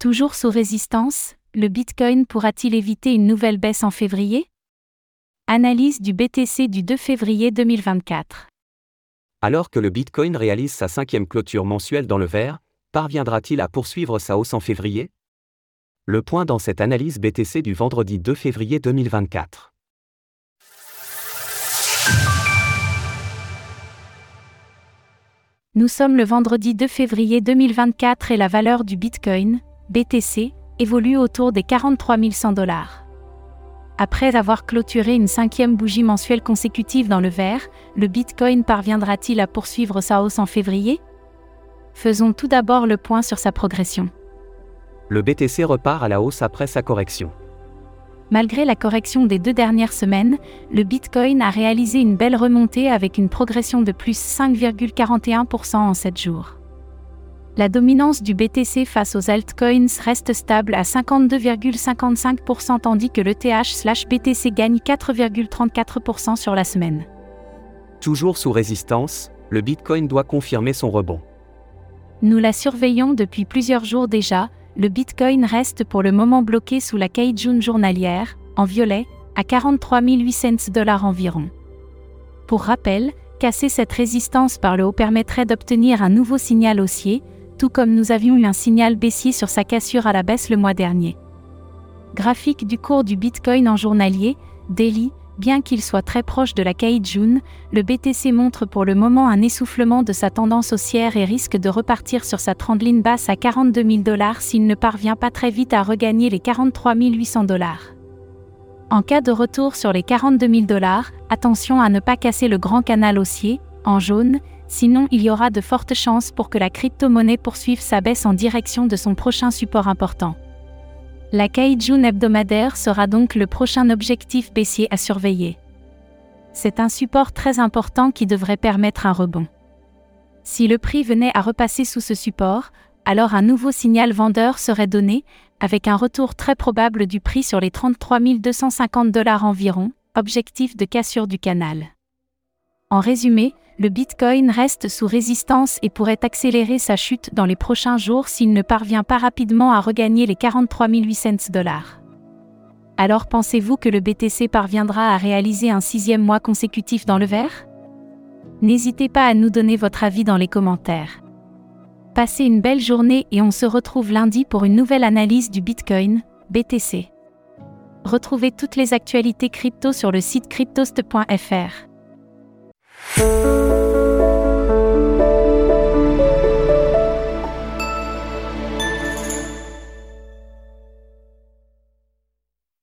Toujours sous résistance, le Bitcoin pourra-t-il éviter une nouvelle baisse en février? Analyse du BTC du 2 février 2024. Alors que le Bitcoin réalise sa cinquième clôture mensuelle dans le vert, parviendra-t-il à poursuivre sa hausse en février? Le point dans cette analyse BTC du vendredi 2 février 2024. Nous sommes le vendredi 2 février 2024 et la valeur du Bitcoin, BTC, évolue autour des 43 100 dollars. Après avoir clôturé une cinquième bougie mensuelle consécutive dans le vert, le Bitcoin parviendra-t-il à poursuivre sa hausse en février? Faisons tout d'abord le point sur sa progression. Le BTC repart à la hausse après sa correction. Malgré la correction des deux dernières semaines, le Bitcoin a réalisé une belle remontée avec une progression de plus 5,41% en 7 jours la dominance du BTC face aux altcoins reste stable à 52,55% tandis que l'ETH/BTC gagne 4,34% sur la semaine. Toujours sous résistance, le Bitcoin doit confirmer son rebond. Nous la surveillons depuis plusieurs jours déjà, le Bitcoin reste pour le moment bloqué sous la Kaijun journalière, en violet, à 43 800 dollars environ. Pour rappel, casser cette résistance par le haut permettrait d'obtenir un nouveau signal haussier, tout comme nous avions eu un signal baissier sur sa cassure à la baisse le mois dernier. Graphique du cours du Bitcoin en journalier, daily, bien qu'il soit très proche de la Kaijun, le BTC montre pour le moment un essoufflement de sa tendance haussière et risque de repartir sur sa trendline basse à 42 000 dollars s'il ne parvient pas très vite à regagner les 43 800 dollars. En cas de retour sur les 42 000 dollars, attention à ne pas casser le grand canal haussier, en jaune, sinon il y aura de fortes chances pour que la crypto-monnaie poursuive sa baisse en direction de son prochain support important. La Kaijun hebdomadaire sera donc le prochain objectif baissier à surveiller. C'est un support très important qui devrait permettre un rebond. Si le prix venait à repasser sous ce support, alors un nouveau signal vendeur serait donné, avec un retour très probable du prix sur les 33 250 dollars environ, objectif de cassure du canal. En résumé, le Bitcoin reste sous résistance et pourrait accélérer sa chute dans les prochains jours s'il ne parvient pas rapidement à regagner les 43 800 dollars. Alors pensez-vous que le BTC parviendra à réaliser un sixième mois consécutif dans le vert? N'hésitez pas à nous donner votre avis dans les commentaires. Passez une belle journée et on se retrouve lundi pour une nouvelle analyse du Bitcoin, BTC. Retrouvez toutes les actualités crypto sur le site cryptost.fr. Thank you.